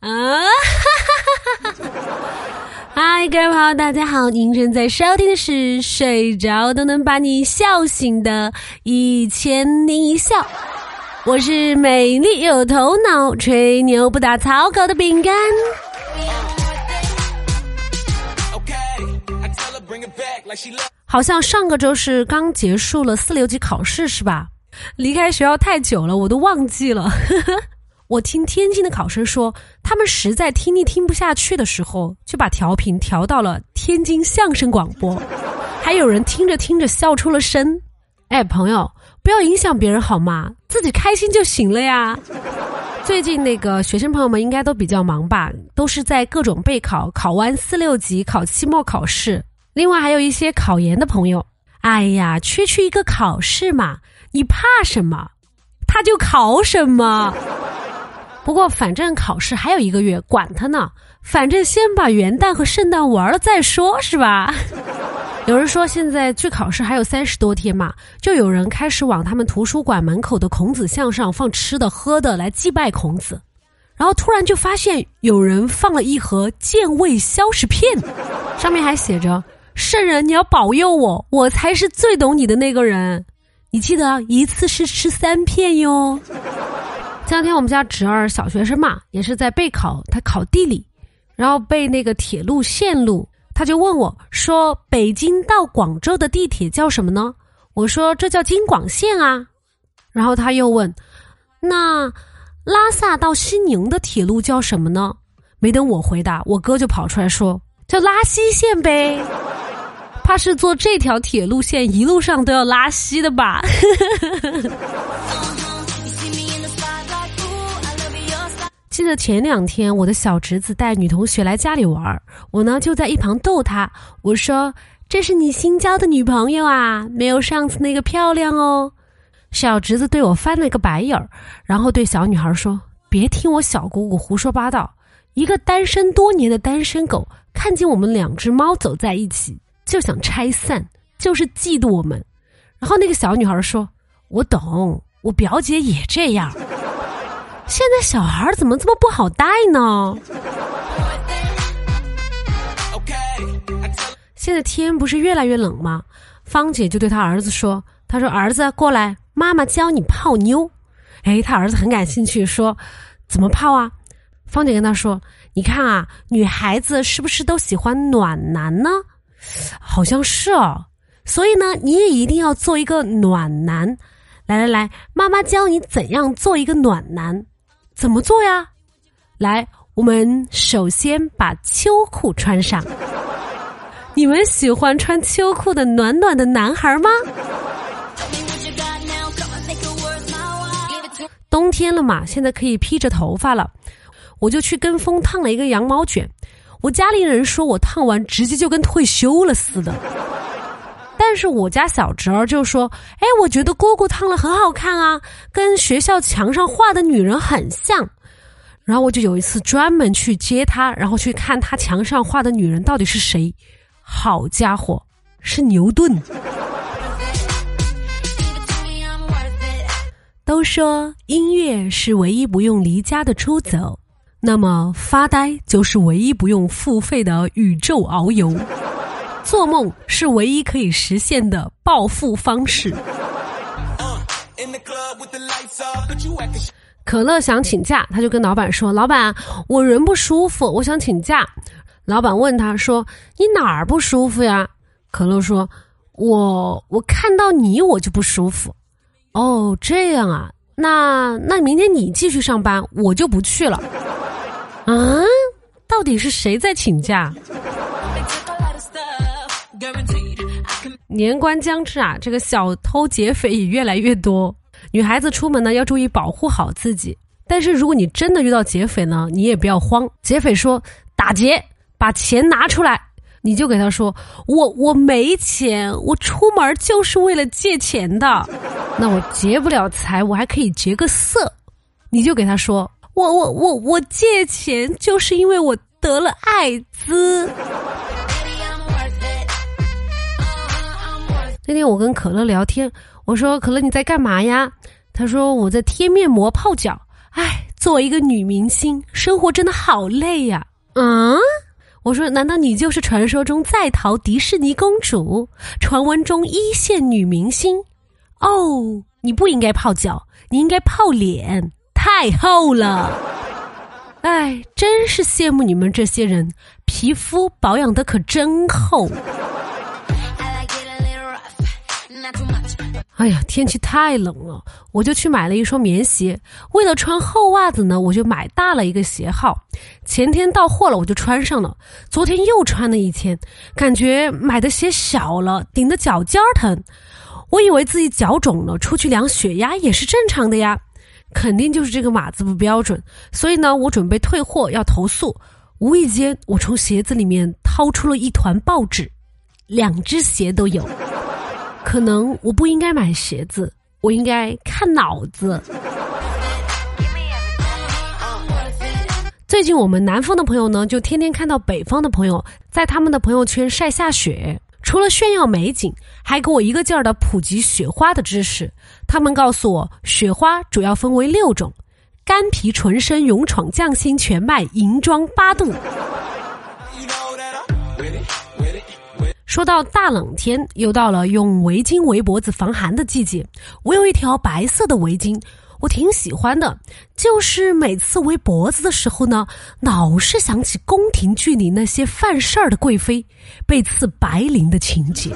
啊！嗨，各位朋友，大家好！您正在收听的是《睡着都能把你笑醒的一千零一笑》，我是美丽有头脑、吹牛不打草稿的饼干。好像上个周是刚结束了四六级考试是吧？离开学校太久了，我都忘记了。我听天津的考生说，他们实在听力听不下去的时候，就把调频调到了天津相声广播。还有人听着听着笑出了声。哎，朋友，不要影响别人好吗？自己开心就行了呀。最近那个学生朋友们应该都比较忙吧，都是在各种备考，考完四六级，考期末考试。另外还有一些考研的朋友。哎呀，区区一个考试嘛，你怕什么？他就考什么。不过，反正考试还有一个月，管他呢。反正先把元旦和圣诞玩了再说，是吧？有人说现在距考试还有三十多天嘛，就有人开始往他们图书馆门口的孔子像上放吃的喝的来祭拜孔子。然后突然就发现有人放了一盒健胃消食片，上面还写着：“圣人，你要保佑我，我才是最懂你的那个人。你记得一次是吃三片哟。”前两天我们家侄儿小学生嘛，也是在备考，他考地理，然后背那个铁路线路，他就问我说：“北京到广州的地铁叫什么呢？”我说：“这叫京广线啊。”然后他又问：“那拉萨到西宁的铁路叫什么呢？”没等我回答，我哥就跑出来说：“叫拉稀线呗，怕是坐这条铁路线一路上都要拉稀的吧。”记得前两天，我的小侄子带女同学来家里玩我呢就在一旁逗他，我说：“这是你新交的女朋友啊，没有上次那个漂亮哦。”小侄子对我翻了个白眼儿，然后对小女孩说：“别听我小姑姑胡说八道，一个单身多年的单身狗，看见我们两只猫走在一起就想拆散，就是嫉妒我们。”然后那个小女孩说：“我懂，我表姐也这样。”小孩怎么这么不好带呢？现在天不是越来越冷吗？芳姐就对她儿子说：“她说儿子过来，妈妈教你泡妞。”哎，他儿子很感兴趣，说：“怎么泡啊？”芳姐跟他说：“你看啊，女孩子是不是都喜欢暖男呢？好像是哦。所以呢，你也一定要做一个暖男。来来来，妈妈教你怎样做一个暖男。”怎么做呀？来，我们首先把秋裤穿上。你们喜欢穿秋裤的暖暖的男孩吗？冬天了嘛，现在可以披着头发了。我就去跟风烫了一个羊毛卷。我家里人说我烫完直接就跟退休了似的。但是我家小侄儿就说：“哎，我觉得姑姑烫了很好看啊，跟学校墙上画的女人很像。”然后我就有一次专门去接他，然后去看他墙上画的女人到底是谁。好家伙，是牛顿。都说音乐是唯一不用离家的出走，那么发呆就是唯一不用付费的宇宙遨游。做梦是唯一可以实现的暴富方式。可乐想请假，他就跟老板说：“老板，我人不舒服，我想请假。”老板问他说：“你哪儿不舒服呀？”可乐说：“我我看到你我就不舒服。”哦，这样啊，那那明天你继续上班，我就不去了。啊，到底是谁在请假？年关将至啊，这个小偷劫匪也越来越多。女孩子出门呢要注意保护好自己，但是如果你真的遇到劫匪呢，你也不要慌。劫匪说打劫，把钱拿出来，你就给他说我我没钱，我出门就是为了借钱的。那我劫不了财，我还可以劫个色。你就给他说我我我我借钱就是因为我得了艾滋。那天我跟可乐聊天，我说：“可乐你在干嘛呀？”他说：“我在贴面膜泡脚。”哎，作为一个女明星，生活真的好累呀。嗯，我说，难道你就是传说中在逃迪士尼公主，传闻中一线女明星？哦，你不应该泡脚，你应该泡脸，太厚了。哎，真是羡慕你们这些人，皮肤保养的可真厚。哎呀，天气太冷了，我就去买了一双棉鞋。为了穿厚袜子呢，我就买大了一个鞋号。前天到货了，我就穿上了。昨天又穿了一天，感觉买的鞋小了，顶得脚尖儿疼。我以为自己脚肿了，出去量血压也是正常的呀，肯定就是这个码子不标准。所以呢，我准备退货要投诉。无意间，我从鞋子里面掏出了一团报纸，两只鞋都有。可能我不应该买鞋子，我应该看脑子。最近我们南方的朋友呢，就天天看到北方的朋友在他们的朋友圈晒下雪，除了炫耀美景，还给我一个劲儿的普及雪花的知识。他们告诉我，雪花主要分为六种：干皮、纯生、勇闯、匠心、全麦、银装、八度。说到大冷天，又到了用围巾围脖子防寒的季节。我有一条白色的围巾，我挺喜欢的。就是每次围脖子的时候呢，老是想起宫廷剧里那些犯事儿的贵妃被赐白绫的情节。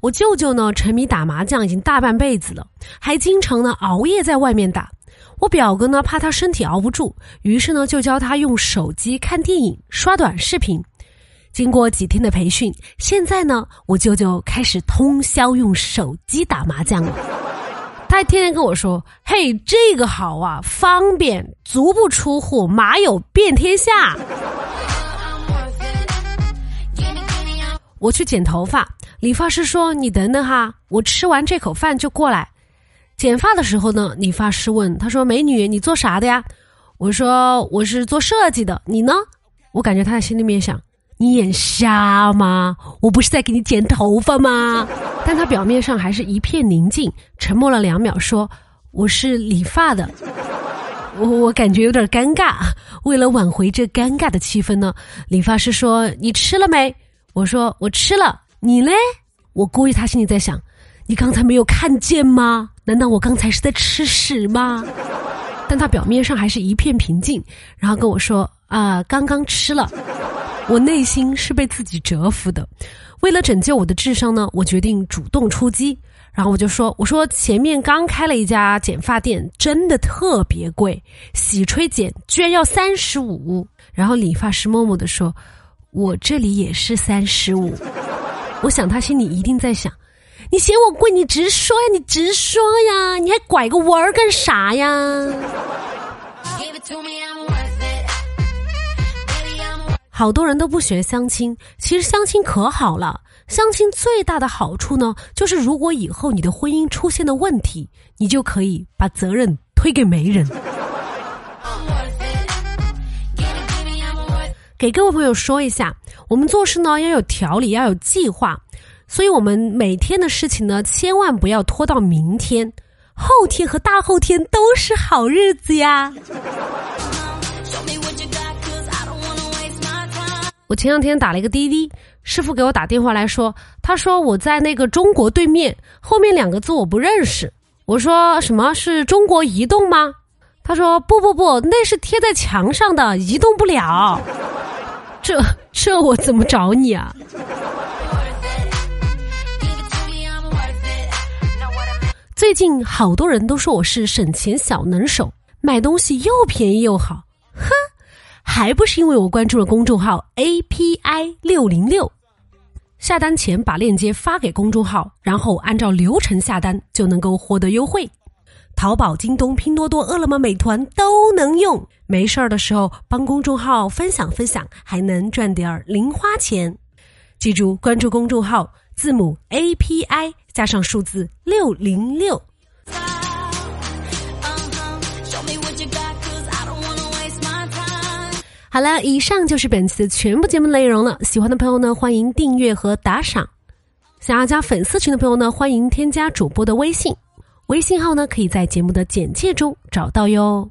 我舅舅呢，沉迷打麻将已经大半辈子了，还经常呢熬夜在外面打。我表哥呢，怕他身体熬不住，于是呢就教他用手机看电影、刷短视频。经过几天的培训，现在呢，我舅舅开始通宵用手机打麻将了。他还天天跟我说：“嘿，这个好啊，方便，足不出户，马有遍天下。”我去剪头发，理发师说：“你等等哈，我吃完这口饭就过来。”剪发的时候呢，理发师问他说：“美女，你做啥的呀？”我说：“我是做设计的。”你呢？我感觉他在心里面想：“你眼瞎吗？我不是在给你剪头发吗？”但他表面上还是一片宁静，沉默了两秒，说：“我是理发的。”我我感觉有点尴尬。为了挽回这尴尬的气氛呢，理发师说：“你吃了没？”我说：“我吃了。”你嘞？我估计他心里在想：“你刚才没有看见吗？”难道我刚才是在吃屎吗？但他表面上还是一片平静，然后跟我说：“啊，刚刚吃了。”我内心是被自己折服的。为了拯救我的智商呢，我决定主动出击。然后我就说：“我说前面刚开了一家剪发店，真的特别贵，洗吹剪居然要三十五。”然后理发师默默的说：“我这里也是三十五。”我想他心里一定在想。你嫌我贵，你直说呀！你直说呀！你还拐个弯儿干啥呀？好多人都不学相亲，其实相亲可好了。相亲最大的好处呢，就是如果以后你的婚姻出现了问题，你就可以把责任推给媒人。给各位朋友说一下，我们做事呢要有条理，要有计划。所以，我们每天的事情呢，千万不要拖到明天、后天和大后天都是好日子呀。我前两天打了一个滴滴，师傅给我打电话来说，他说我在那个中国对面，后面两个字我不认识。我说什么是中国移动吗？他说不不不，那是贴在墙上的，移动不了。这这我怎么找你啊？最近好多人都说我是省钱小能手，买东西又便宜又好，哼，还不是因为我关注了公众号 API 六零六，下单前把链接发给公众号，然后按照流程下单就能够获得优惠。淘宝、京东、拼多多、饿了么、美团都能用，没事儿的时候帮公众号分享分享，还能赚点儿零花钱。记住关注公众号。字母 A P I 加上数字六零六。好了，以上就是本期的全部节目内容了。喜欢的朋友呢，欢迎订阅和打赏。想要加粉丝群的朋友呢，欢迎添加主播的微信。微信号呢可以在节目的简介中找到哟。